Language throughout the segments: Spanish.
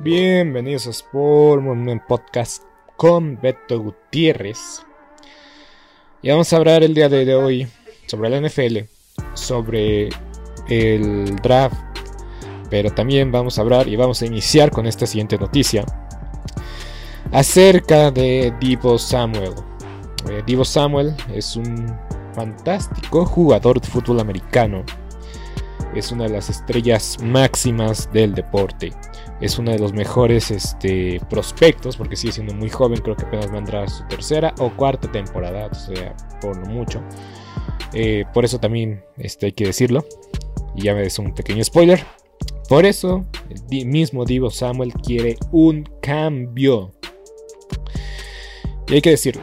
Bienvenidos a Sport Movement Podcast con Beto Gutiérrez. Y vamos a hablar el día de hoy sobre la NFL, sobre el draft, pero también vamos a hablar y vamos a iniciar con esta siguiente noticia acerca de Divo Samuel. Eh, Divo Samuel es un fantástico jugador de fútbol americano. Es una de las estrellas máximas del deporte es uno de los mejores este, prospectos, porque sigue siendo muy joven, creo que apenas vendrá su tercera o cuarta temporada, o sea, por lo mucho. Eh, por eso también este, hay que decirlo, y ya me des un pequeño spoiler. Por eso, el mismo Divo Samuel quiere un cambio. Y hay que decirlo.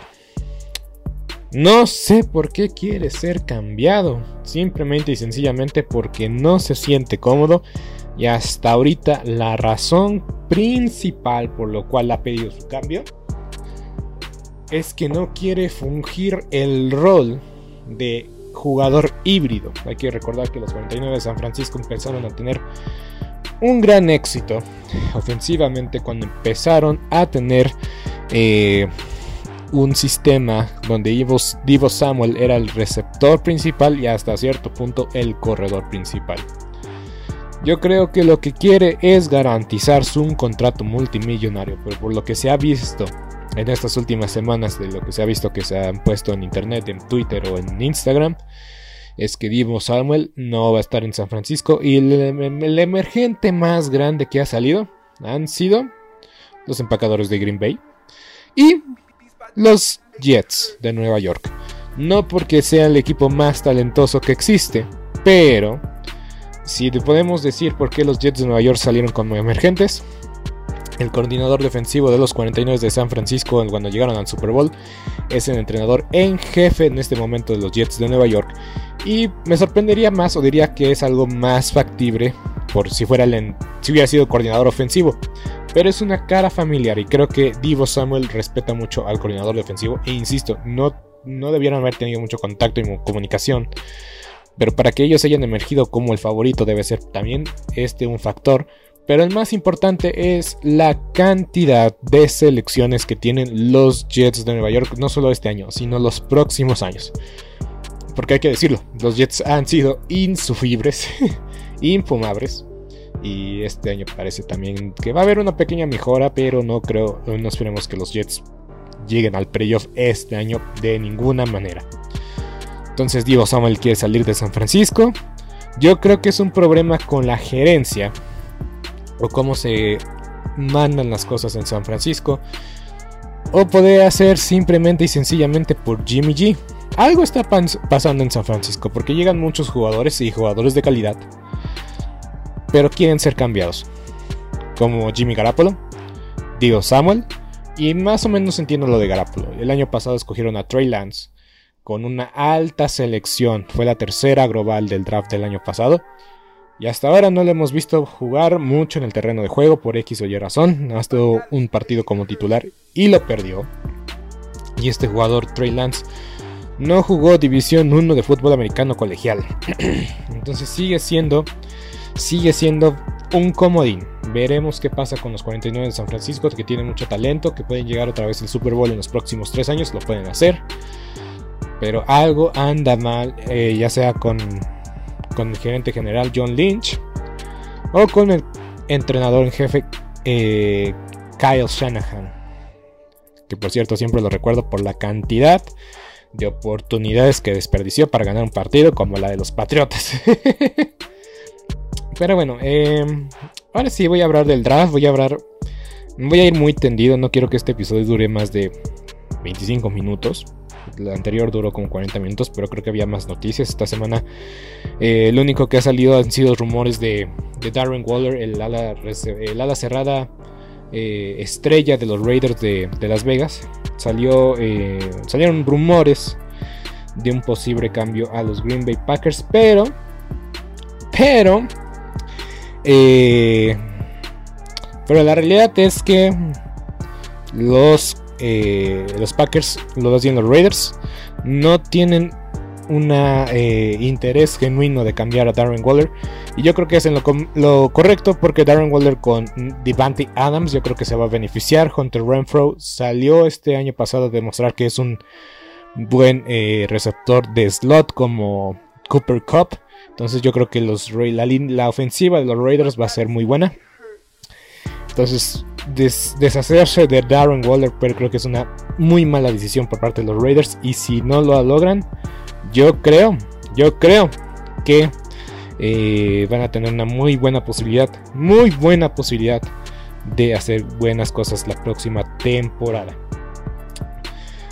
No sé por qué quiere ser cambiado. Simplemente y sencillamente porque no se siente cómodo y hasta ahorita la razón principal por lo cual ha pedido su cambio es que no quiere fungir el rol de jugador híbrido. Hay que recordar que los 49 de San Francisco empezaron a tener un gran éxito ofensivamente cuando empezaron a tener eh, un sistema donde Divo Samuel era el receptor principal y hasta cierto punto el corredor principal. Yo creo que lo que quiere es garantizarse un contrato multimillonario, pero por lo que se ha visto en estas últimas semanas, de lo que se ha visto que se han puesto en internet, en Twitter o en Instagram, es que Divo Samuel no va a estar en San Francisco y el, emergente más grande que ha salido han sido los empacadores de Green Bay y los Jets de Nueva York. No porque sea el equipo más talentoso que existe, pero si podemos decir por qué los Jets de Nueva York salieron como emergentes, el coordinador defensivo de los 49 de San Francisco cuando llegaron al Super Bowl. Es el entrenador en jefe en este momento de los Jets de Nueva York. Y me sorprendería más o diría que es algo más factible por si fuera el, si hubiera sido coordinador ofensivo. Pero es una cara familiar y creo que Divo Samuel respeta mucho al coordinador defensivo. E insisto, no, no debieron haber tenido mucho contacto y comunicación. Pero para que ellos hayan emergido como el favorito debe ser también este un factor. Pero el más importante es la cantidad de selecciones que tienen los Jets de Nueva York, no solo este año, sino los próximos años. Porque hay que decirlo, los Jets han sido insufribles, infumables. Y este año parece también que va a haber una pequeña mejora, pero no creo, no esperemos que los Jets lleguen al playoff este año de ninguna manera. Entonces Divo Samuel quiere salir de San Francisco. Yo creo que es un problema con la gerencia o cómo se mandan las cosas en San Francisco. O puede hacer simplemente y sencillamente por Jimmy G. Algo está pasando en San Francisco porque llegan muchos jugadores y jugadores de calidad pero quieren ser cambiados. Como Jimmy Garapolo, Diego Samuel, y más o menos entiendo lo de Garapolo. El año pasado escogieron a Trey Lance con una alta selección. Fue la tercera global del draft del año pasado. Y hasta ahora no le hemos visto jugar mucho en el terreno de juego por X o Y razón. Ha estado un partido como titular y lo perdió. Y este jugador, Trey Lance, no jugó División 1 de fútbol americano colegial. Entonces sigue siendo sigue siendo un comodín. Veremos qué pasa con los 49 de San Francisco, que tienen mucho talento, que pueden llegar otra vez al Super Bowl en los próximos tres años, lo pueden hacer. Pero algo anda mal, eh, ya sea con, con el gerente general John Lynch o con el entrenador en jefe eh, Kyle Shanahan. Que por cierto siempre lo recuerdo por la cantidad de oportunidades que desperdició para ganar un partido como la de los Patriotas. Pero bueno, em, ahora sí voy a hablar del draft. Voy a hablar. Voy a ir muy tendido. No quiero que este episodio dure más de 25 minutos. El anterior duró como 40 minutos, pero creo que había más noticias esta semana. Eh, lo único que ha salido han sido rumores de, Darren Waller, el ala, el cerrada eh, estrella de los Raiders de, Las Vegas. Salió, eh, salieron rumores de un posible cambio a los Green Bay Packers, pero, pero pero la realidad es que los, eh, los Packers, los los Raiders, no tienen un eh, interés genuino de cambiar a Darren Waller. Y yo creo que es en lo, correcto porque Darren Waller con Devante Adams yo creo que se va a beneficiar. Hunter Renfro salió este año pasado a demostrar que es un buen receptor de slot como Cooper Cup. Entonces yo creo que los, la ofensiva de los Raiders va a ser muy buena. Entonces deshacerse de Darren Waller pero creo que es una muy mala decisión por parte de los Raiders. Y si no lo logran, yo creo, yo creo que eh, van a tener una muy buena posibilidad, muy buena posibilidad de hacer buenas cosas la próxima temporada.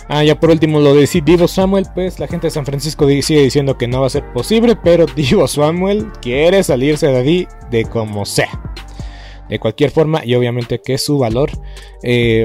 Ah, ya por último lo de Divo Samuel, pues la gente de San Francisco sigue diciendo que no va a ser posible, pero Divo Samuel quiere salirse de ahí de como sea de cualquier forma y obviamente que su valor. Eh,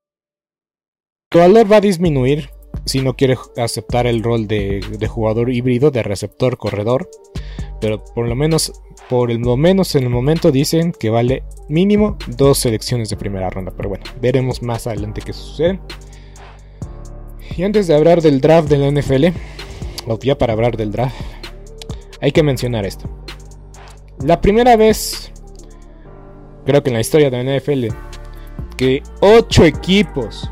Tu valor va a disminuir si no quieres aceptar el rol de, jugador híbrido, de receptor, corredor. Pero por lo menos, por lo menos en el momento dicen que vale mínimo dos selecciones de primera ronda. Pero bueno, veremos más adelante qué sucede. Y antes de hablar del draft de la NFL, o ya para hablar del draft, hay que mencionar esto. La primera vez, creo que en la historia de la NFL, que 8 equipos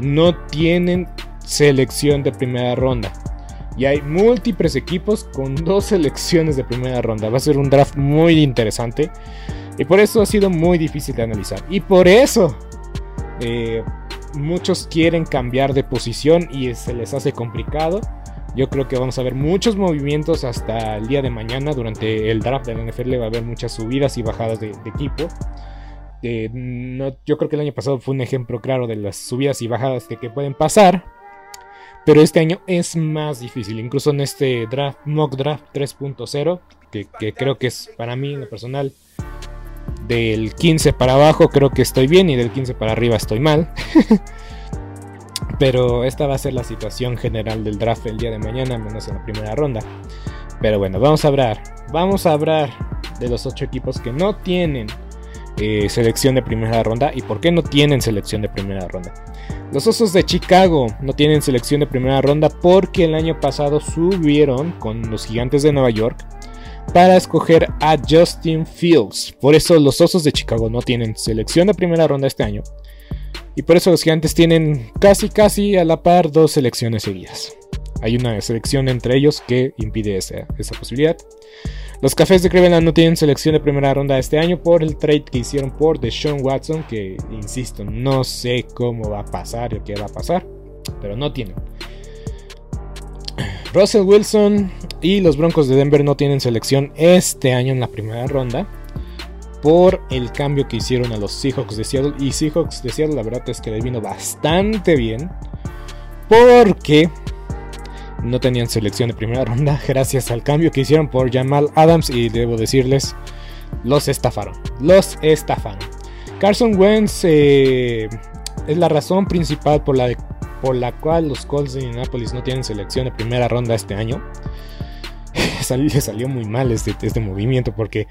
no tienen selección de primera ronda. Y hay múltiples equipos con dos selecciones de primera ronda. Va a ser un draft muy interesante. Y por eso ha sido muy difícil de analizar. Y por eso eh, muchos quieren cambiar de posición y se les hace complicado. Yo creo que vamos a ver muchos movimientos hasta el día de mañana. Durante el draft de NFL va a haber muchas subidas y bajadas de equipo no, yo creo que el año pasado fue un ejemplo claro de las subidas y bajadas que, pueden pasar. Pero este año es más difícil. Incluso en este draft, mock draft 3.0, que, que, creo que es para mí, en lo personal, del 15 para abajo creo que estoy bien y del 15 para arriba estoy mal. Pero esta va a ser la situación general del draft el día de mañana, menos en la primera ronda. Pero bueno, vamos a hablar. Vamos a hablar de los 8 equipos que no tienen eh, selección de primera ronda y por qué no tienen selección de primera ronda. Los Osos de Chicago no tienen selección de primera ronda porque el año pasado subieron con los Gigantes de Nueva York para escoger a Justin Fields. Por eso los Osos de Chicago no tienen selección de primera ronda este año. Y por eso los Gigantes tienen casi casi a la par dos selecciones seguidas. Hay una selección entre ellos que impide esa, esa posibilidad. Los Cafés de Cleveland no tienen selección de primera ronda este año por el trade que hicieron por Deshaun Watson, que insisto, no sé cómo va a pasar o qué va a pasar, pero no tienen. Russell Wilson y los Broncos de Denver no tienen selección este año en la primera ronda por el cambio que hicieron a los Seahawks de Seattle. Y Seahawks de Seattle, la verdad es que le vino bastante bien. Porque no tenían selección de primera ronda gracias al cambio que hicieron por Jamal Adams y debo decirles, los estafaron, los estafaron. Carson Wentz eh, es la razón principal por la, por la cual los Colts de Indianapolis no tienen selección de primera ronda este año. le salió muy mal este, este movimiento porque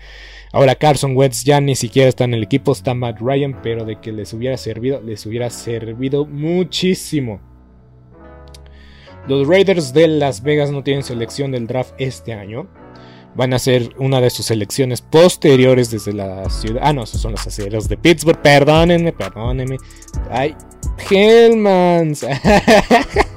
ahora Carson Wentz ya ni siquiera está en el equipo, está Matt Ryan, pero de que les hubiera servido, les hubiera servido muchísimo los Raiders de Las Vegas no tienen selección del draft este año. Van a ser una de sus selecciones posteriores desde la ciudad. Ah, no, esos son los aceros de Pittsburgh. Perdónenme, perdónenme. Ay, Hellmans.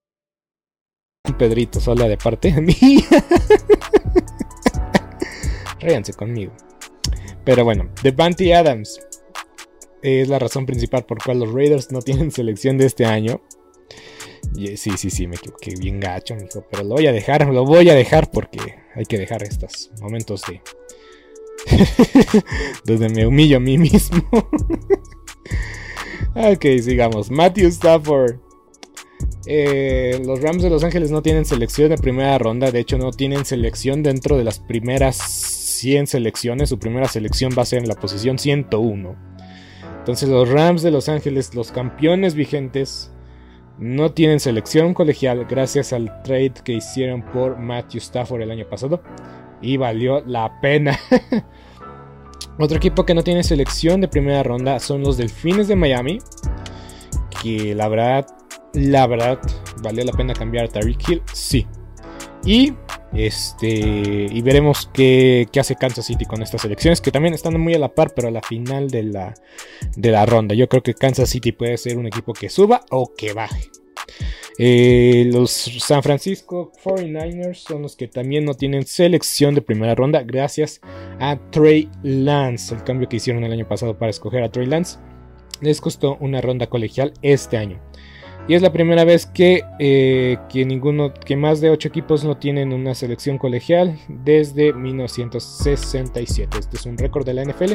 Pedrito Sola de parte de mí. Ríanse conmigo. Pero bueno, Devante Adams es la razón principal por cual los Raiders no tienen selección de este año. Y, sí, sí, sí, me equivoqué bien gacho, mijo. Pero lo voy a dejar, lo voy a dejar porque hay que dejar estos momentos de. donde me humillo a mí mismo. ok, sigamos. Matthew Stafford eh, los Rams de Los Ángeles no tienen selección de primera ronda, de hecho no tienen selección dentro de las primeras 100 selecciones, su primera selección va a ser en la posición 101. Entonces los Rams de Los Ángeles, los campeones vigentes, no tienen selección colegial gracias al trade que hicieron por Matthew Stafford el año pasado y valió la pena. Otro equipo que no tiene selección de primera ronda son los Delfines de Miami, que la verdad la verdad, ¿valió la pena cambiar a Tariq Hill? Sí. Y este y veremos qué, hace Kansas City con estas elecciones, que también están muy a la par, pero a la final de la, de la ronda. Yo creo que Kansas City puede ser un equipo que suba o que baje. Eh, los San Francisco 49ers son los que también no tienen selección de primera ronda gracias a Trey Lance. El cambio que hicieron el año pasado para escoger a Trey Lance les costó una ronda colegial este año. Y es la primera vez que, eh, que, ninguno, que más de 8 equipos no tienen una selección colegial desde 1967. Este es un récord de la NFL,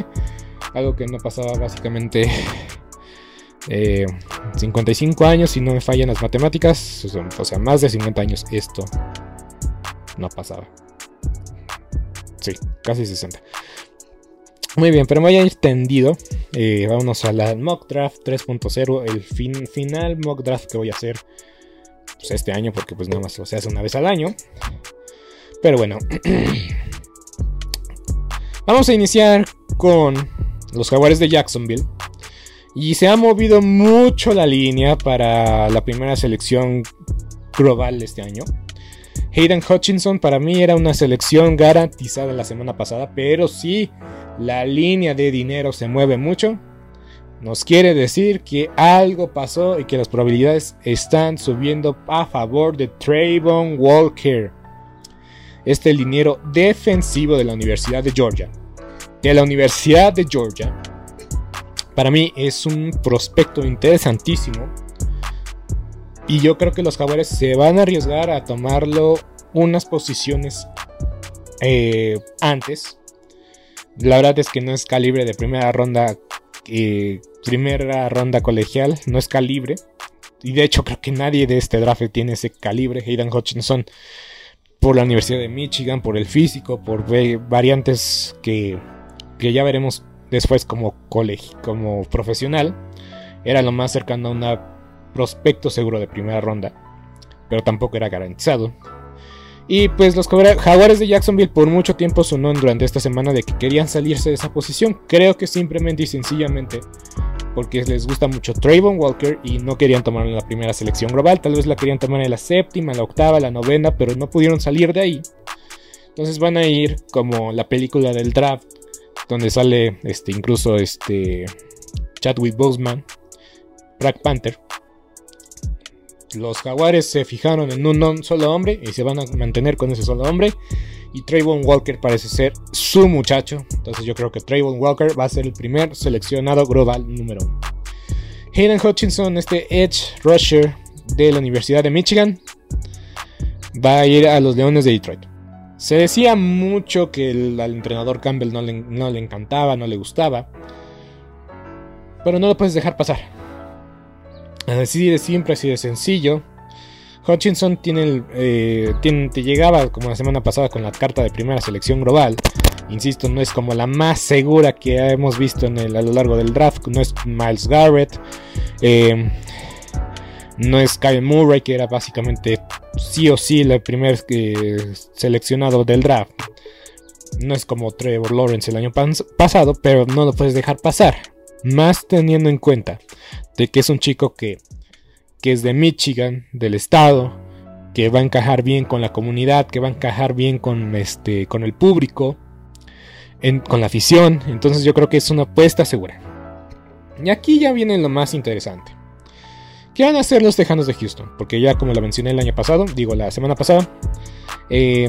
algo que no pasaba básicamente 55 eh, años, si no me fallan las matemáticas, o sea, más de 50 años esto no pasaba. Sí, casi 60. Muy bien, pero me voy a ir vámonos a la mock draft 3.0, el fin, final mock draft que voy a hacer pues, este año, porque pues nada más se hace una vez al año. Pero bueno, vamos a iniciar con los jaguares de Jacksonville. Y se ha movido mucho la línea para la primera selección global este año. Hayden Hutchinson para mí era una selección garantizada la semana pasada, pero sí la línea de dinero se mueve mucho, nos quiere decir que algo pasó y que las probabilidades están subiendo a favor de Trayvon Walker. Este el dinero defensivo de la Universidad de Georgia. De la Universidad de Georgia. Para mí es un prospecto interesantísimo. Y yo creo que los jaguares se van a arriesgar a tomarlo unas posiciones eh, antes la verdad es que no es calibre de primera ronda, eh, primera ronda colegial, no es calibre. Y de hecho creo que nadie de este draft tiene ese calibre. Hayden Hutchinson por la Universidad de Michigan, por el físico, por variantes que, que ya veremos después como, como profesional. Era lo más cercano a un prospecto seguro de primera ronda. Pero tampoco era garantizado. Y pues los jaguares de Jacksonville por mucho tiempo sonó durante esta semana de que querían salirse de esa posición. Creo que simplemente y sencillamente porque les gusta mucho Trayvon Walker y no querían tomarlo en la primera selección global. Tal vez la querían tomar en la séptima, la octava, la novena, pero no pudieron salir de ahí. Entonces van a ir como la película del draft, donde sale este, incluso este Chadwick Boseman, Black Panther los jaguares se fijaron en un solo hombre y se van a mantener con ese solo hombre. Y Trayvon Walker parece ser su muchacho. Entonces yo creo que Trayvon Walker va a ser el primer seleccionado global número uno. Hayden Hutchinson, este edge rusher de la Universidad de Michigan, va a ir a los Leones de Detroit. Se decía mucho que el, al entrenador Campbell no le, no le encantaba, no le gustaba. Pero no lo puedes dejar pasar. Así de simple, así de sencillo. Hutchinson tiene, eh, tiene, te llegaba como la semana pasada con la carta de primera selección global. Insisto, no es como la más segura que hemos visto en el, a lo largo del draft. No es Miles Garrett. Eh, No es Kyle Murray, que era básicamente sí o sí el primer eh, seleccionado del draft. No es como Trevor Lawrence el año pasado, pero no lo puedes dejar pasar. Más teniendo en cuenta de que es un chico que, que es de Michigan, del estado, que va a encajar bien con la comunidad, que va a encajar bien con, este, con el público, con la afición. Entonces yo creo que es una apuesta segura. Y aquí ya viene lo más interesante. ¿Qué van a hacer los Tejanos de Houston? Porque ya como lo mencioné el año pasado, digo la semana pasada, eh,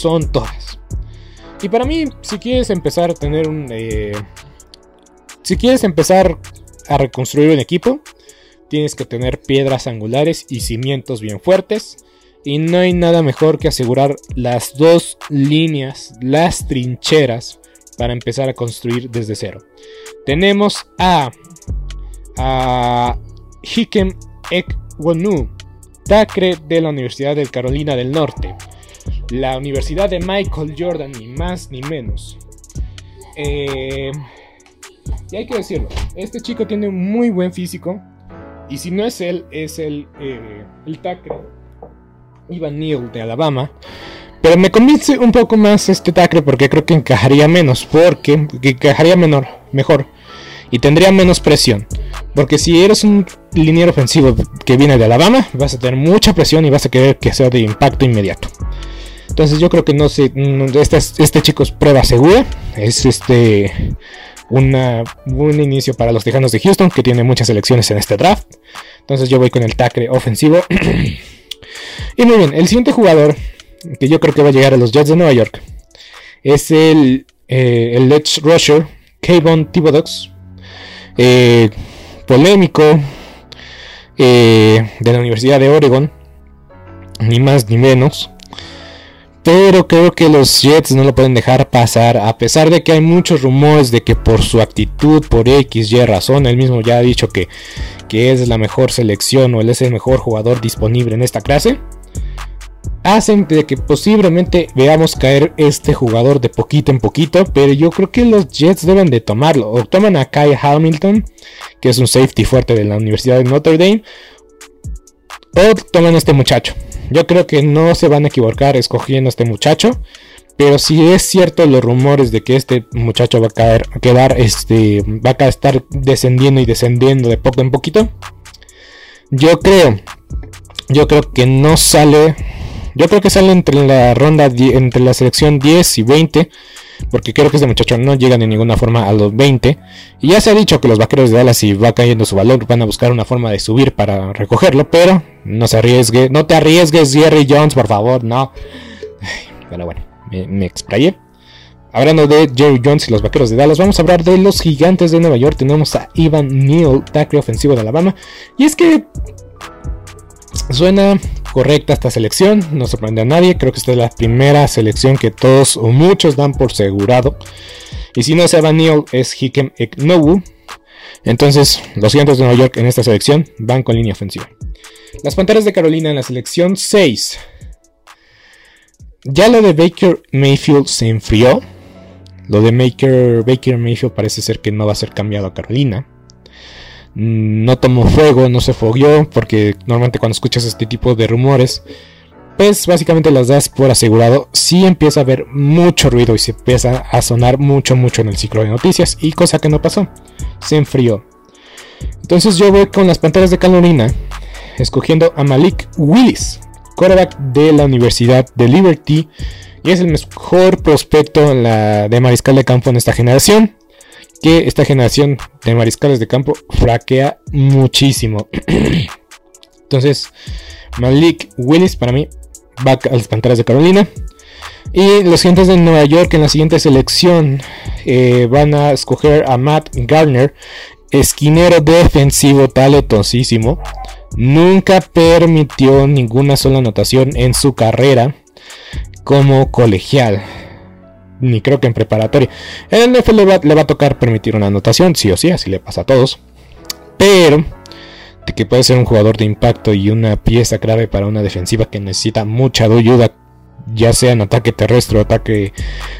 son todas. Y para mí, si quieres empezar a tener un... Eh, si quieres empezar a reconstruir un equipo, tienes que tener piedras angulares y cimientos bien fuertes. Y no hay nada mejor que asegurar las dos líneas, las trincheras, para empezar a construir desde cero. Tenemos a, a Hikem Ekwonu, Tacre de la Universidad de Carolina del Norte la Universidad de Michael Jordan, ni más ni menos. Eh, y hay que decirlo, este chico tiene un muy buen físico. Y si no es él, es el, eh, el tackle Ivan Neal de Alabama. Pero me convence un poco más este tackle porque creo que encajaría menos. Porque encajaría menor, mejor. Y tendría menos presión. Porque si eres un liniero ofensivo que viene de Alabama, vas a tener mucha presión y vas a querer que sea de impacto inmediato. Entonces yo creo que no sé, este, chico es prueba segura. Es este una, un inicio para los Tejanos de Houston, que tiene muchas elecciones en este draft. Entonces yo voy con el tackle ofensivo. y muy bien, el siguiente jugador que yo creo que va a llegar a los Jets de Nueva York es el, eh, Let's Rusher, Kayvon Thibodeaux. Eh, polémico eh, de la Universidad de Oregon, ni más ni menos. Pero creo que los Jets no lo pueden dejar pasar, a pesar de que hay muchos rumores de que por su actitud, por X, Y razón, él mismo ya ha dicho que, que es la mejor selección o él es el mejor jugador disponible en esta clase. Hacen de que posiblemente veamos caer este jugador de poquito en poquito, pero yo creo que los Jets deben de tomarlo. O toman a Kai Hamilton, que es un safety fuerte de la Universidad de Notre Dame, o toman a este muchacho. Yo creo que no se van a equivocar escogiendo a este muchacho. Pero si es cierto los rumores de que este muchacho va a caer, quedar, este, va a estar descendiendo y descendiendo de poco en poquito. Yo creo, yo creo que no sale. Yo creo que sale entre la ronda, entre la selección 10 y 20 porque creo que este muchacho no llega de ninguna forma a los 20. Y ya se ha dicho que los vaqueros de Dallas, si va cayendo su valor, van a buscar una forma de subir para recogerlo, pero no se arriesgue, no te arriesgues, Jerry Jones, por favor, no. Pero bueno, me, me explayé. Hablando de Jerry Jones y los vaqueros de Dallas, vamos a hablar de los gigantes de Nueva York. Tenemos a Ivan Neal, tackle ofensivo de Alabama. Y es que Suena correcta esta selección, no sorprende a nadie. Creo que esta es la primera selección que todos o muchos dan por segurado. Y si no es Evan Neal, es Hikem Eknowu, Entonces, los gigantes de Nueva York en esta selección van con línea ofensiva. Las Panteras de Carolina en la selección 6. Ya lo de Baker Mayfield se enfrió. Lo de Baker, Baker Mayfield parece ser que no va a ser cambiado a Carolina. Mm, no tomó fuego, no se fogueó, porque normalmente cuando escuchas este tipo de rumores, pues básicamente las das por asegurado. Si empieza a haber mucho ruido y se empieza a sonar mucho, mucho en el ciclo de noticias, y cosa que no pasó, se enfrió. Entonces yo voy con las Panteras de Carolina, escogiendo a Malik Willis quarterback de la Universidad de Liberty y es el mejor prospecto de mariscal de campo en esta generación. Que esta generación de mariscales de campo fraquea muchísimo. Entonces, Malik Willis para mí va a las Panteras de Carolina. Y los gigantes de Nueva York en la siguiente selección eh, van a escoger a Matt Gardner, esquinero defensivo talentosísimo. Nunca permitió ninguna sola anotación en su carrera como colegial. Ni creo que en preparatoria. En el NFL le va, a tocar permitir una anotación, sí o sí, así le pasa a todos. Pero de que puede ser un jugador de impacto y una pieza clave para una defensiva que necesita mucha ayuda, ya sea en ataque terrestre o ataque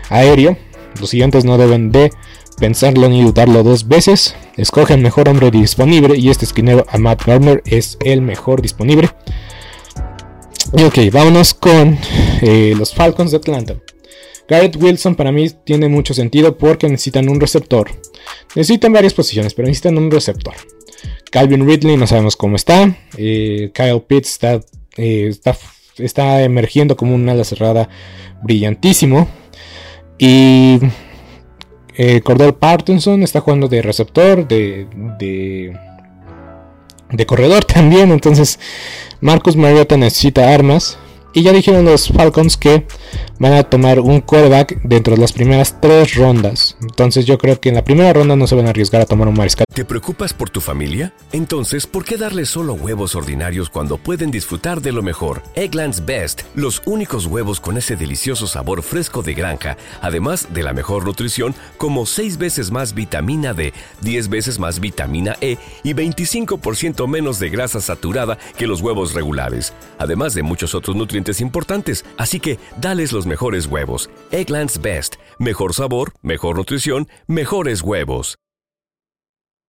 aéreo, los gigantes no deben de pensarlo ni dudarlo dos veces. Escoge el mejor hombre disponible y este esquinero a Matt Gardner es el mejor disponible. Y ok, vámonos con eh, los Falcons de Atlanta. Garrett Wilson para mí tiene mucho sentido porque necesitan un receptor. Necesitan varias posiciones, pero necesitan un receptor. Calvin Ridley no sabemos cómo está. Eh, Kyle Pitts está, eh, está, está emergiendo como un ala cerrada brillantísimo. Y eh, Cordell Parkinson está jugando de receptor, de, de, de corredor también. Entonces, Marcus Mariota necesita armas. Y ya dijeron los Falcons que van a tomar un quarterback dentro de las primeras tres rondas. Entonces yo creo que en la primera ronda no se van a arriesgar a tomar un mariscal. ¿Te preocupas por tu familia? Entonces, ¿por qué darles solo huevos ordinarios cuando pueden disfrutar de lo mejor? Eggland's Best, los únicos huevos con ese delicioso sabor fresco de granja, además de la mejor nutrición, como 6 veces más vitamina D, 10 veces más vitamina E y 25% menos de grasa saturada que los huevos regulares, además de muchos otros nutrientes importantes. Así que, dales los mejores huevos. Eggland's Best, mejor sabor, mejor nutrición, mejores huevos.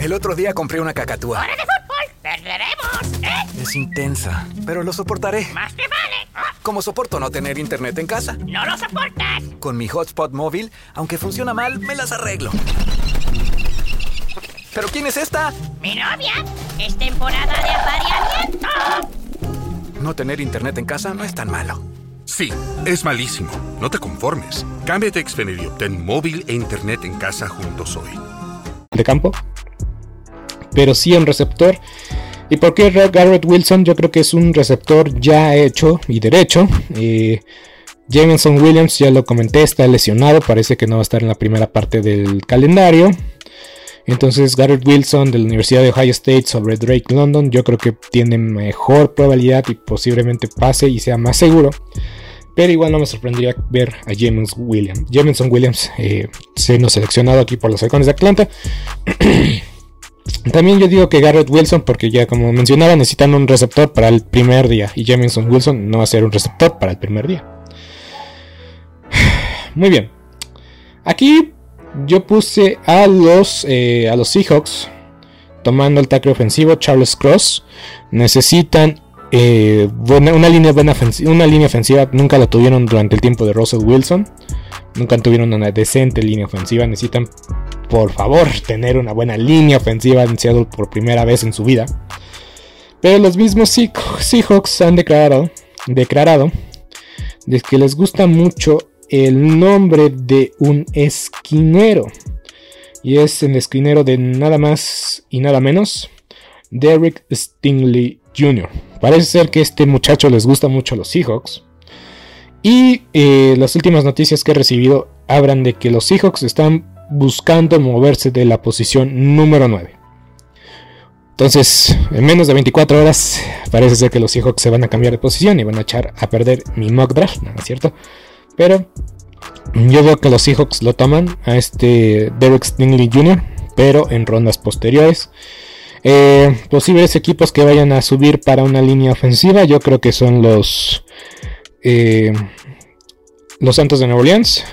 El otro día compré una cacatúa. ¡Hora de fútbol! ¡Perderemos! ¿eh? Es intensa, pero lo soportaré. ¡Más que vale! Ah. Como soporto no tener internet en casa. ¡No lo soportas! Con mi hotspot móvil, aunque funciona mal, me las arreglo. ¿Pero quién es esta? ¡Mi novia! ¡Es temporada de apareamiento! No tener internet en casa no es tan malo. Sí, es malísimo. No te conformes. Cámbiate a Xfinity y obtén móvil e internet en casa juntos hoy. De campo. Pero sí un receptor. ¿Y por qué Garrett Wilson? Yo creo que es un receptor ya hecho y derecho. Eh, Jameson Williams, ya lo comenté, está lesionado. Parece que no va a estar en la primera parte del calendario. Entonces Garrett Wilson de la Universidad de Ohio State sobre Drake London, yo creo que tiene mejor probabilidad y posiblemente pase y sea más seguro. Pero igual no me sorprendería ver a Jameson Williams. Jameson Williams eh, siendo seleccionado aquí por los halcones de Atlanta. También yo digo que Garrett Wilson, porque ya como mencionaba, necesitan un receptor para el primer día. Y Jameson Wilson no va a ser un receptor para el primer día. Muy bien. Aquí yo puse a los, eh, a los Seahawks tomando el tackle ofensivo Charles Cross. Necesitan eh, una, línea buena una línea ofensiva nunca la tuvieron durante el tiempo de Russell Wilson. Nunca tuvieron una decente línea ofensiva. Necesitan, por favor, tener una buena línea ofensiva en Seattle por primera vez en su vida. Pero los mismos Seahawks han declarado, declarado de que les gusta mucho el nombre de un esquinero. Y es el esquinero de nada más y nada menos, Derek Stingley Jr. Parece ser que este muchacho les gusta mucho a los Seahawks. Y eh, las últimas noticias que he recibido hablan de que los Seahawks están buscando moverse de la posición número 9. Entonces, en menos de 24 horas, parece ser que los Seahawks se van a cambiar de posición y van a echar a perder mi mock draft, ¿no es cierto? Pero yo veo que los Seahawks lo toman a este Derek Stingley Jr., pero en rondas posteriores. Eh, posibles equipos que vayan a subir para una línea ofensiva, yo creo que son los eh, los Santos de Nueva Orleans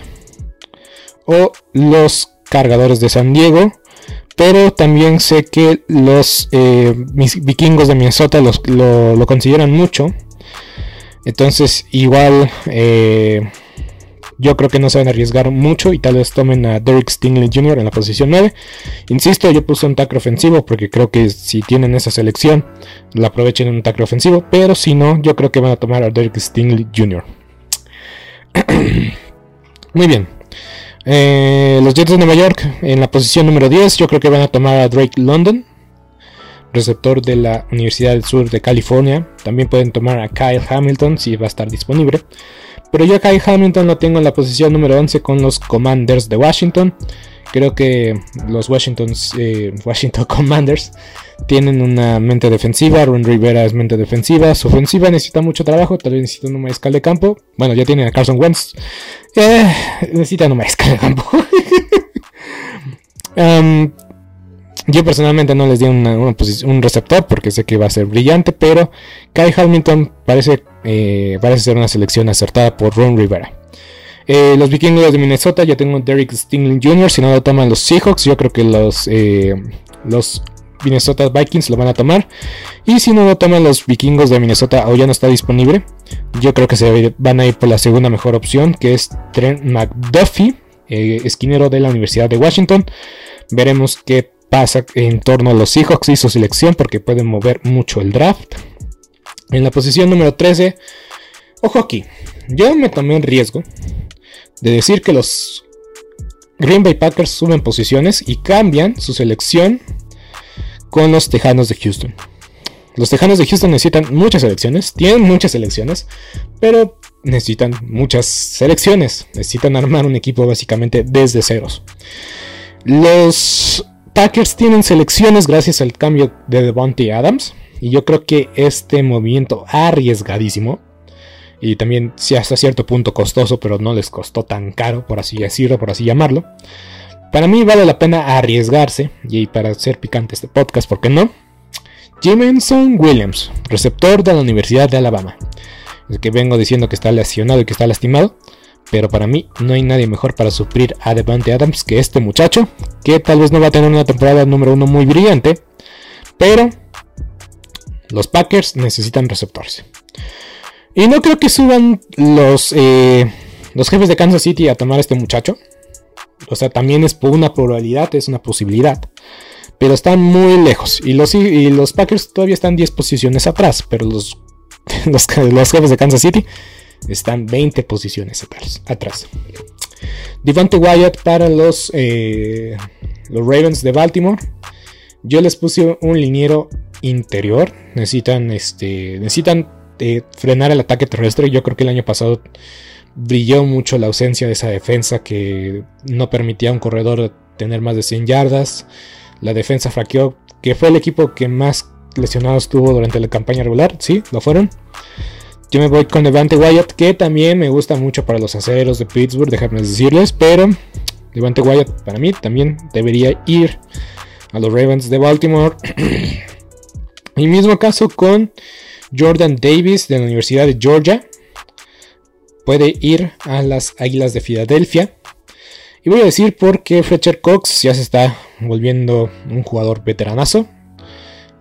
o los Cargadores de San Diego. Pero también sé que los eh, vikingos de Minnesota lo, consideran mucho. Entonces igual yo creo que no se van a arriesgar mucho y tal vez tomen a Derek Stingley Jr. en la posición 9. Insisto, yo puse un tackle ofensivo porque creo que si tienen esa selección, la aprovechen en un tackle ofensivo. Pero si no, yo creo que van a tomar a Derek Stingley Jr. Muy bien. Eh, los Jets de Nueva York en la posición número 10, yo creo que van a tomar a Drake London, receptor de la Universidad del Sur de California. También pueden tomar a Kyle Hamilton si va a estar disponible. Pero yo a Kai Hamilton lo tengo en la posición número 11 con los Commanders de Washington. Creo que los eh, Washington Commanders tienen una mente defensiva. Ron Rivera es mente defensiva. Su ofensiva necesita mucho trabajo. Tal vez necesita un mariscal de campo. Bueno, ya tienen a Carson Wentz. Eh, necesitan un mariscal de campo. yo personalmente no les di un receptor porque sé que va a ser brillante, pero Kai Hamilton parece, eh, parece ser una selección acertada por Ron Rivera. Eh, los vikingos de Minnesota, ya tengo Derek Stingley Jr. Si no lo toman los Seahawks, yo creo que los, eh, los Minnesota Vikings lo van a tomar. Y si no lo toman los vikingos de Minnesota o ya no está disponible, yo creo que se van a ir por la segunda mejor opción, que es Trent McDuffie, esquinero de la Universidad de Washington. Veremos qué pasa en torno a los Seahawks y su selección porque pueden mover mucho el draft. En la posición número 13, ojo aquí, yo me tomé el riesgo de decir que los Green Bay Packers suben posiciones y cambian su selección con los Tejanos de Houston. Los Tejanos de Houston necesitan muchas selecciones, tienen muchas selecciones, pero necesitan muchas selecciones. Necesitan armar un equipo básicamente desde ceros. Los Packers tienen selecciones gracias al cambio de Devontae Adams. Y yo creo que este movimiento arriesgadísimo. Y también, si hasta cierto punto costoso, pero no les costó tan caro, por así decirlo, por así llamarlo. Para mí vale la pena arriesgarse. Y para ser picante este podcast, ¿por qué no? Jameson Williams, receptor de la Universidad de Alabama. El que vengo diciendo que está lesionado y que está lastimado. Pero para mí no hay nadie mejor para suplir a Devante Adams que este muchacho, que tal vez no va a tener una temporada número uno muy brillante, pero los Packers necesitan receptores. Y no creo que suban los, eh, los jefes de Kansas City a tomar a este muchacho. O sea, también es una probabilidad, es una posibilidad. Pero están muy lejos. Y los, y los Packers todavía están 10 posiciones atrás. Pero los, los, los jefes de Kansas City están 20 posiciones atrás. Devante Wyatt para los, eh, los Ravens de Baltimore. Yo les puse un liniero interior. Necesitan, este, necesitan eh, frenar el ataque terrestre. Yo creo que el año pasado brilló mucho la ausencia de esa defensa que no permitía a un corredor tener más de 100 yardas. La defensa fraqueó, que fue el equipo que más lesionados tuvo durante la campaña regular. Sí, lo fueron. Yo me voy con Devante Wyatt, que también me gusta mucho para los aceros de Pittsburgh, déjame decirles, pero Devante Wyatt para mí también debería ir a los Ravens de Baltimore. El mismo caso con Jordan Davis de la Universidad de Georgia. Puede ir a las Águilas de Filadelfia. Y voy a decir porque Fletcher Cox ya se está volviendo un jugador veteranazo.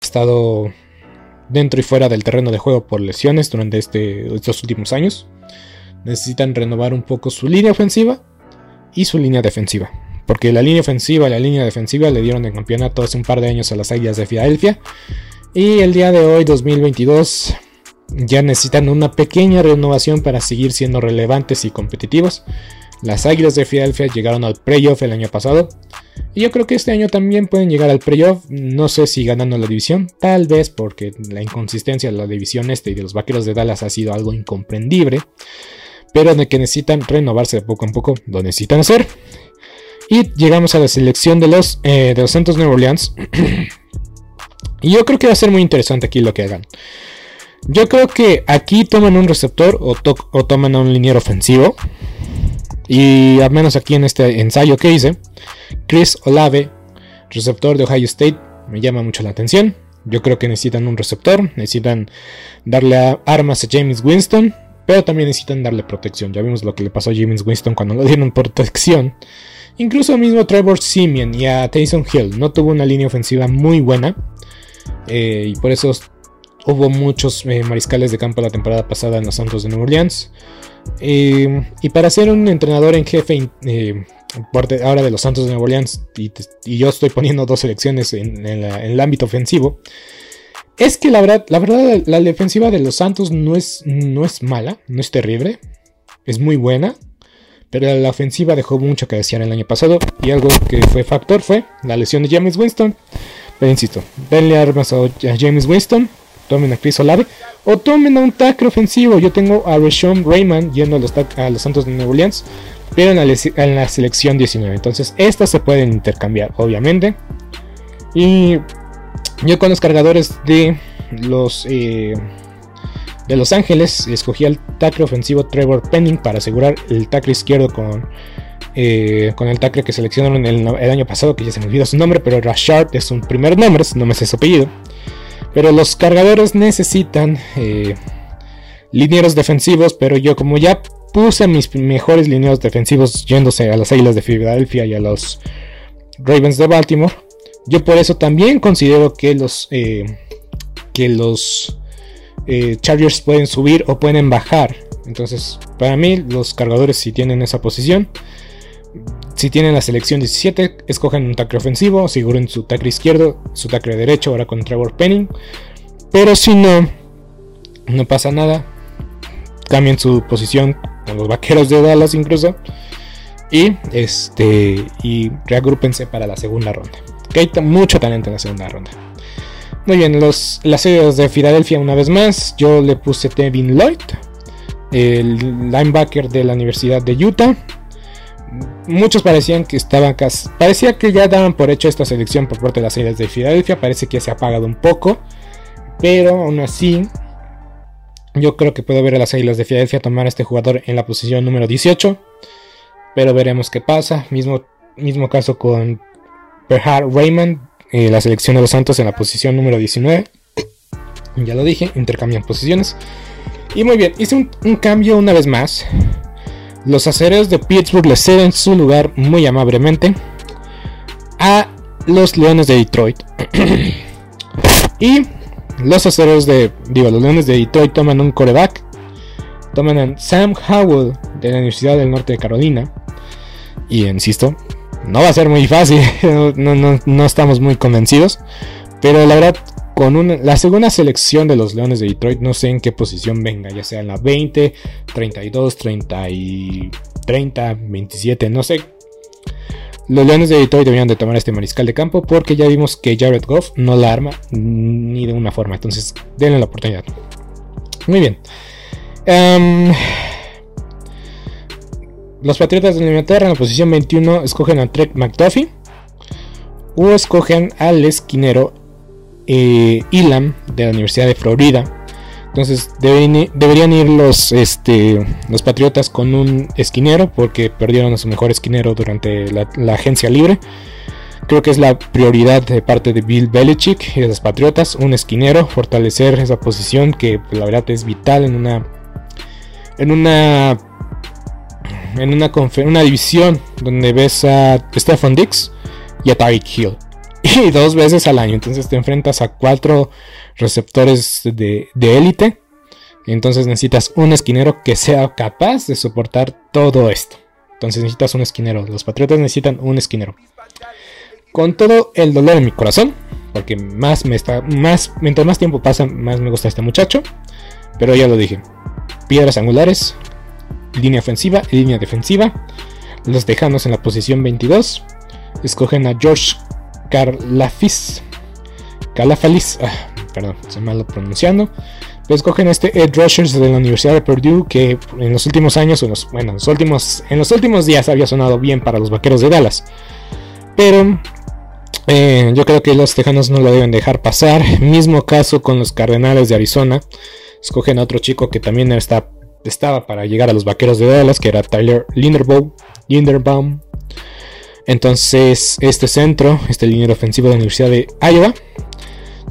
estado dentro y fuera del terreno de juego por lesiones durante este, estos últimos años. Necesitan renovar un poco su línea ofensiva y su línea defensiva. Porque la línea ofensiva y la línea defensiva le dieron el campeonato hace un par de años a las Águilas de Filadelfia. Y el día de hoy, 2022, ya necesitan una pequeña renovación para seguir siendo relevantes y competitivos. Las Águilas de Filadelfia llegaron al playoff el año pasado. Y yo creo que este año también pueden llegar al playoff. No sé si ganando la división. Tal vez porque la inconsistencia de la división este y de los Vaqueros de Dallas ha sido algo incomprendible. Pero de que necesitan renovarse de poco a poco. Lo necesitan hacer. Y llegamos a la selección de los, eh, de los Santos New Orleans. y yo creo que va a ser muy interesante aquí lo que hagan. Yo creo que aquí toman un receptor o, o toman a un liniero ofensivo. Y al menos aquí en este ensayo que hice, Chris Olave, receptor de Ohio State, me llama mucho la atención. Yo creo que necesitan un receptor, necesitan darle armas a James Winston, pero también necesitan darle protección. Ya vimos lo que le pasó a James Winston cuando lo dieron protección. Incluso mismo Trevor Simeon y a Tyson Hill no tuvo una línea ofensiva muy buena. Eh, y por eso hubo muchos eh, mariscales de campo la temporada pasada en los Santos de Nueva Orleans. Eh, y para ser un entrenador en jefe eh, ahora de los Santos de Nueva Orleans, y, yo estoy poniendo dos selecciones en, el ámbito ofensivo, es que la verdad, la verdad, la defensiva de los Santos no es, no es mala, no es terrible, es muy buena, pero la ofensiva dejó mucho que desear el año pasado, y algo que fue factor fue la lesión de James Winston. Pero insisto, denle armas a James Winston, tomen a Chris Olave o tomen a un tackle ofensivo. Yo tengo a Rashawn Raymond yendo a los, a los Santos de Nueva Orleans, pero en la, selección 19. Entonces, estas se pueden intercambiar, obviamente. Y yo con los cargadores de los eh, de Los Ángeles escogí al tackle ofensivo Trevor Penning para asegurar el tackle izquierdo con eh, con el tackle que seleccionaron el, el, año pasado, que ya se me olvidó su nombre, pero Rashard es un primer nombre, no me sé su apellido. Pero los cargadores necesitan eh, linieros defensivos, pero yo como ya puse mis mejores linieros defensivos yéndose a las Águilas de Filadelfia y a los Ravens de Baltimore, yo por eso también considero que los, eh, que los eh, Chargers pueden subir o pueden bajar. Entonces, para mí, los cargadores si tienen esa posición si tienen la selección 17, escogen un tackle ofensivo, aseguren su tackle izquierdo, su tackle derecho, ahora con Trevor Penning. Pero si no, no pasa nada. Cambien su posición con los vaqueros de Dallas incluso. Y este. Y reagrúpense para la segunda ronda. Que hay mucho talento en la segunda ronda. Muy bien, los, las series de Filadelfia una vez más. Yo le puse Tevin Lloyd. El linebacker de la Universidad de Utah muchos parecían que estaban casi, parecía que ya daban por hecho esta selección por parte de las series de Filadelfia, parece que se ha apagado un poco, pero aún así yo creo que puedo ver a las Águilas de Filadelfia tomar a este jugador en la posición número 18, pero veremos qué pasa, mismo, mismo caso con Perhard Raymond, eh, la selección de los Santos en la posición número 19. Ya lo dije, intercambian posiciones. Y muy bien, hice un cambio una vez más. Los acereros de Pittsburgh le ceden su lugar muy amablemente a los Leones de Detroit. y los acereros de. Digo, los Leones de Detroit toman un coreback. Toman a Sam Howell de la Universidad del Norte de Carolina. Y insisto, no va a ser muy fácil. No, no- no estamos muy convencidos. Pero la verdad, con una- la segunda selección de los Leones de Detroit, no sé en qué posición venga. Ya sea en la 20, 32, 30 y 30, 27, no sé. Los Leones de Detroit deberían de tomar este mariscal de campo porque ya vimos que Jared Goff no la arma ni de una forma. Entonces, denle la oportunidad. Muy bien. Em, los Patriotas de Inglaterra en la posición 21 escogen a Trek McDuffie o escogen al esquinero eh, Elam de la Universidad de Florida. Entonces deberían, ir- los, este, los Patriotas con un esquinero porque perdieron a su mejor esquinero durante la, agencia libre. Creo que es la prioridad de parte de Bill Belichick y de los Patriotas, un esquinero, fortalecer esa posición que la verdad es vital en una en una en una, una división donde ves a Stefan Dix y a Tyreek Hill. Y dos veces al año. Entonces te enfrentas a cuatro receptores de élite. entonces necesitas un esquinero que sea capaz de soportar todo esto. Entonces necesitas un esquinero. Los Patriotas necesitan un esquinero. Con todo el dolor en mi corazón. Porque más me está. Más. Mientras más tiempo pasa, más me gusta este muchacho. Pero ya lo dije. Piedras angulares. Línea ofensiva y línea defensiva. Los Tejanos en la posición 22. Escogen a George Karlafis. Calafalis. ah, perdón, estoy malo pronunciando. Pero escogen a este Ed Rushers de la Universidad de Purdue. Que en los últimos años. En los, bueno, en los últimos, días había sonado bien para los vaqueros de Dallas. Pero eh, yo creo que los Tejanos no lo deben dejar pasar. Mismo caso con los Cardenales de Arizona. Escogen a otro chico que también estaba para llegar a los Vaqueros de Dallas, que era Tyler Linderbaum. Linderbaum. Entonces, este centro, este liniero ofensivo de la Universidad de Iowa,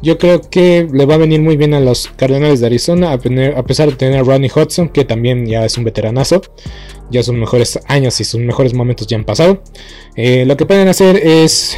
yo creo que le va a venir muy bien a los Cardenales de Arizona, a, a pesar de tener a Rodney Hudson, que también ya es un veteranazo. Ya sus mejores años y sus mejores momentos ya han pasado. Eh, lo que pueden hacer es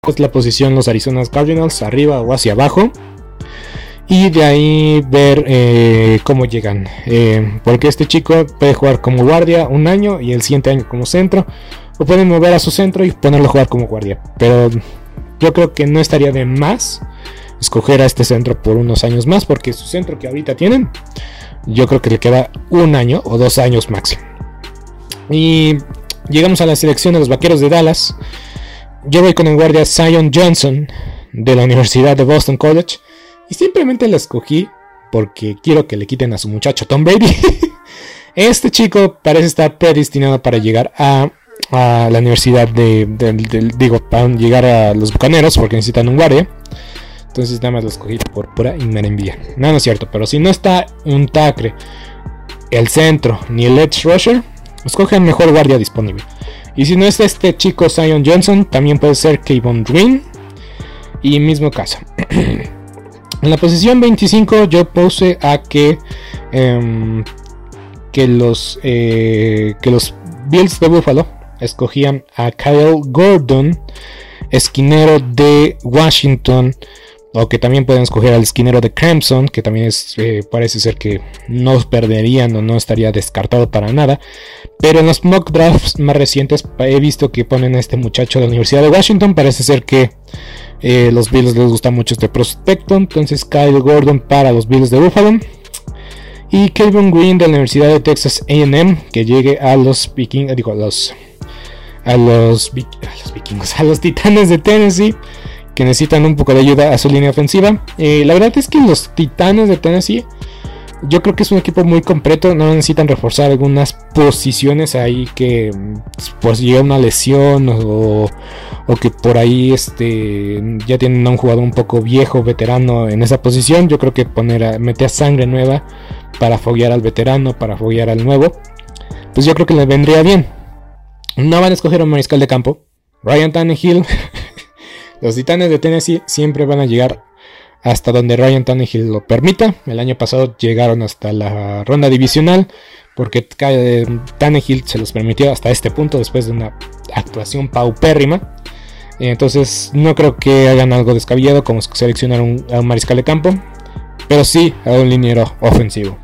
Pues, la posición los Arizona Cardinals, arriba o hacia abajo. Y de ahí ver eh, cómo llegan. Eh, porque este chico puede jugar como guardia un año y el siguiente año como centro. O pueden mover a su centro y ponerlo a jugar como guardia. Pero yo creo que no estaría de más escoger a este centro por unos años más. Porque su centro que ahorita tienen, yo creo que le queda un año o dos años máximo. Y llegamos a la selección de los vaqueros de Dallas. Yo voy con el guardia Zion Johnson de la Universidad de Boston College. Y simplemente la escogí porque quiero que le quiten a su muchacho Tom Brady. este chico parece estar predestinado para llegar a, la Universidad de, de- Digo, para llegar a los Bucaneros porque necesitan un guardia. Entonces nada más lo escogí por pura envidia. No, no es cierto, pero si no está un tackle, el centro ni el edge rusher, escoge el mejor guardia disponible. Y si no es este chico Zion Johnson, también puede ser Kayvon Green. Y mismo caso. en la posición 25 yo puse a que, em, que, los, eh, que los Bills de Buffalo escogían a Kyle Gordon, esquinero de Washington, o que también pueden escoger al esquinero de Clemson, que también eh, parece ser que no perderían o no estaría descartado para nada. Pero en los mock drafts más recientes he visto que ponen a este muchacho de la Universidad de Washington. Parece ser que eh, los Bills les gusta mucho este prospecto. Entonces Kyle Gordon para los Bills de Buffalo. Y Kevin Green de la Universidad de Texas AM que llegue a los vikingos, digo, a los, a los, a los vikingos, a los titanes de Tennessee que necesitan un poco de ayuda a su línea ofensiva. Eh, la verdad es que los Titanes de Tennessee, yo creo que es un equipo muy completo. No necesitan reforzar algunas posiciones ahí que pues llega una lesión o, que por ahí este, ya tienen a un jugador un poco viejo, veterano en esa posición. Yo creo que poner a, meter a sangre nueva para foguear al veterano, para foguear al nuevo. Pues yo creo que les vendría bien. No van a escoger un mariscal de campo. Ryan Tannehill Los Titanes de Tennessee siempre van a llegar hasta donde Ryan Tannehill lo permita. El año pasado llegaron hasta la ronda divisional porque Tannehill se los permitió hasta este punto después de una actuación paupérrima. Entonces no creo que hagan algo descabellado como seleccionar un, a un mariscal de campo, pero sí a un liniero ofensivo.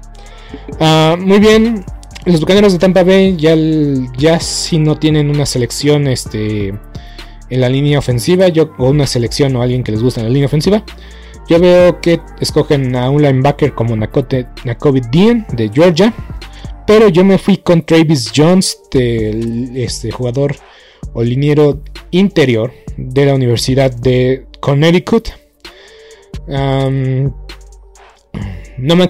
Ah, muy bien, los Bucaneros de Tampa Bay ya, ya si no tienen una selección este, en la línea ofensiva, yo, o una selección o alguien que les gusta en la línea ofensiva, yo veo que escogen a un linebacker como Nakote, Nakobe Dean de Georgia, pero yo me fui con Travis Jones, este jugador o liniero interior de la Universidad de Connecticut. Um, Noma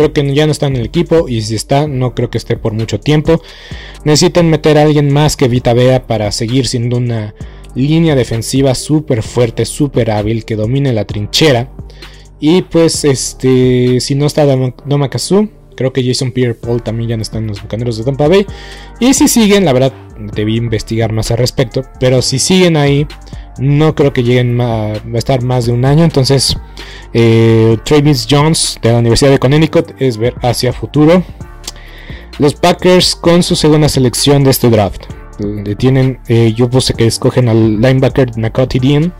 Creo que ya no está en el equipo y si está, no creo que esté por mucho tiempo. Necesitan meter a alguien más que Vita Bea para seguir siendo una línea defensiva súper fuerte, súper hábil, que domine la trinchera. Y pues, este, si no está Doma creo que Jason Pierre Paul también ya no están en los bucaneros de Tampa Bay. Y si siguen, la verdad, debí investigar más al respecto. Pero si siguen ahí, no creo que lleguen a, estar más de un año. Entonces, eh, Travis Jones de la Universidad de Connecticut es ver hacia futuro. Los Packers con su segunda selección de este draft. Tienen, eh, yo puse que escogen al linebacker Nakoti Dean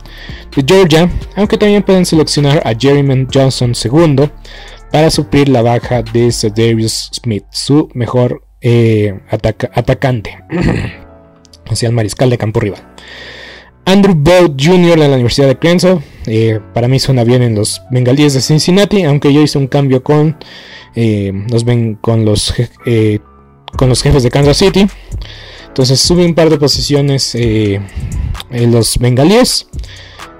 de Georgia, aunque también pueden seleccionar a Jeremy Johnson segundo para suplir la baja de Darius Smith, su mejor eh, atacante hacia el mariscal de campo rival. Andrew Bow Jr. de la Universidad de Clemson. Eh, para mí suena bien en los Bengalíes de Cincinnati, aunque yo hice un cambio con, eh, los, con, los, eh, con los jefes de Kansas City. Entonces sube un par de posiciones en los Bengalíes.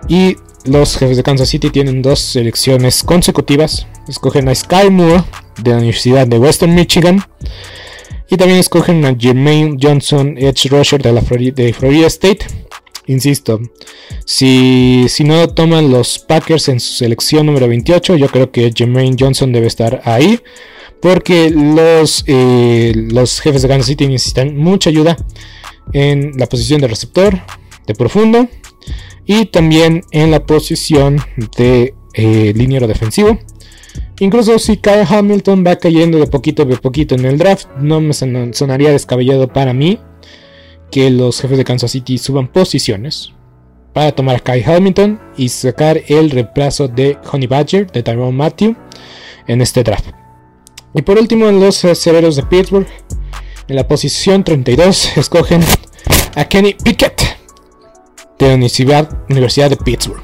Y los jefes de Kansas City tienen dos selecciones consecutivas. Escogen a Sky Moore de la Universidad de Western Michigan. Y también escogen a Jermaine Johnson, Edge Rusher de la de Florida State. Insisto, si, si no toman los Packers en su selección número 28, yo creo que Jermaine Johnson debe estar ahí. Porque los, eh, los jefes de Kansas City necesitan mucha ayuda en la posición de receptor, de profundo. Y también en la posición de eh, liniero defensivo. Incluso si Kyle Hamilton va cayendo de poquito a poquito en el draft, no me sonaría descabellado para mí que los jefes de Kansas City suban posiciones para tomar a Kai Hamilton y sacar el reemplazo de Honey Badger de Tyrone Matthew en este draft. Y por último, los cereros de Pittsburgh, en la posición 32, escogen a Kenny Pickett de la Universidad, de Pittsburgh.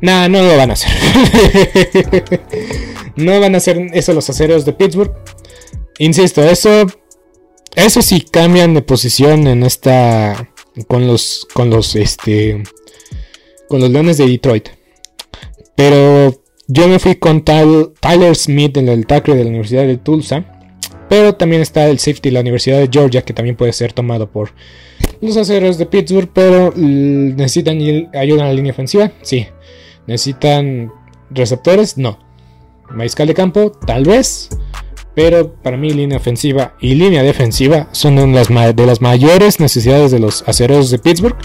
Nah, no lo van a hacer. no van a hacer eso los acereros de Pittsburgh. Insisto, eso eso sí, cambian de posición en esta. Con los. Con los. Este. Con los Leones de Detroit. Pero yo me fui con Tyler Smith en el tackle de la Universidad de Tulsa. Pero también está el safety de la Universidad de Georgia, que también puede ser tomado por los aceros de Pittsburgh. Pero necesitan ayuda en la línea ofensiva. Sí. Necesitan receptores. No. Mariscal de campo, tal vez. Pero para mí línea ofensiva y línea defensiva son de las, mayores necesidades de los aceros de Pittsburgh.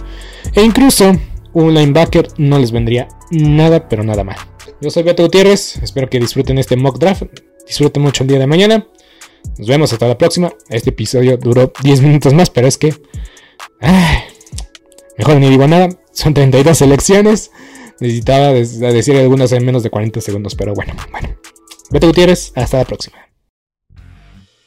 E incluso un linebacker no les vendría nada, pero nada mal. Yo soy Beto Gutiérrez, espero que disfruten este mock draft. Disfruten mucho el día de mañana. Nos vemos hasta la próxima. Este episodio duró 10 minutos más, pero es que... Mejor ni digo nada, son 32 selecciones. Necesitaba decir algunas en menos de 40 segundos, pero bueno, bueno. Beto Gutiérrez, hasta la próxima.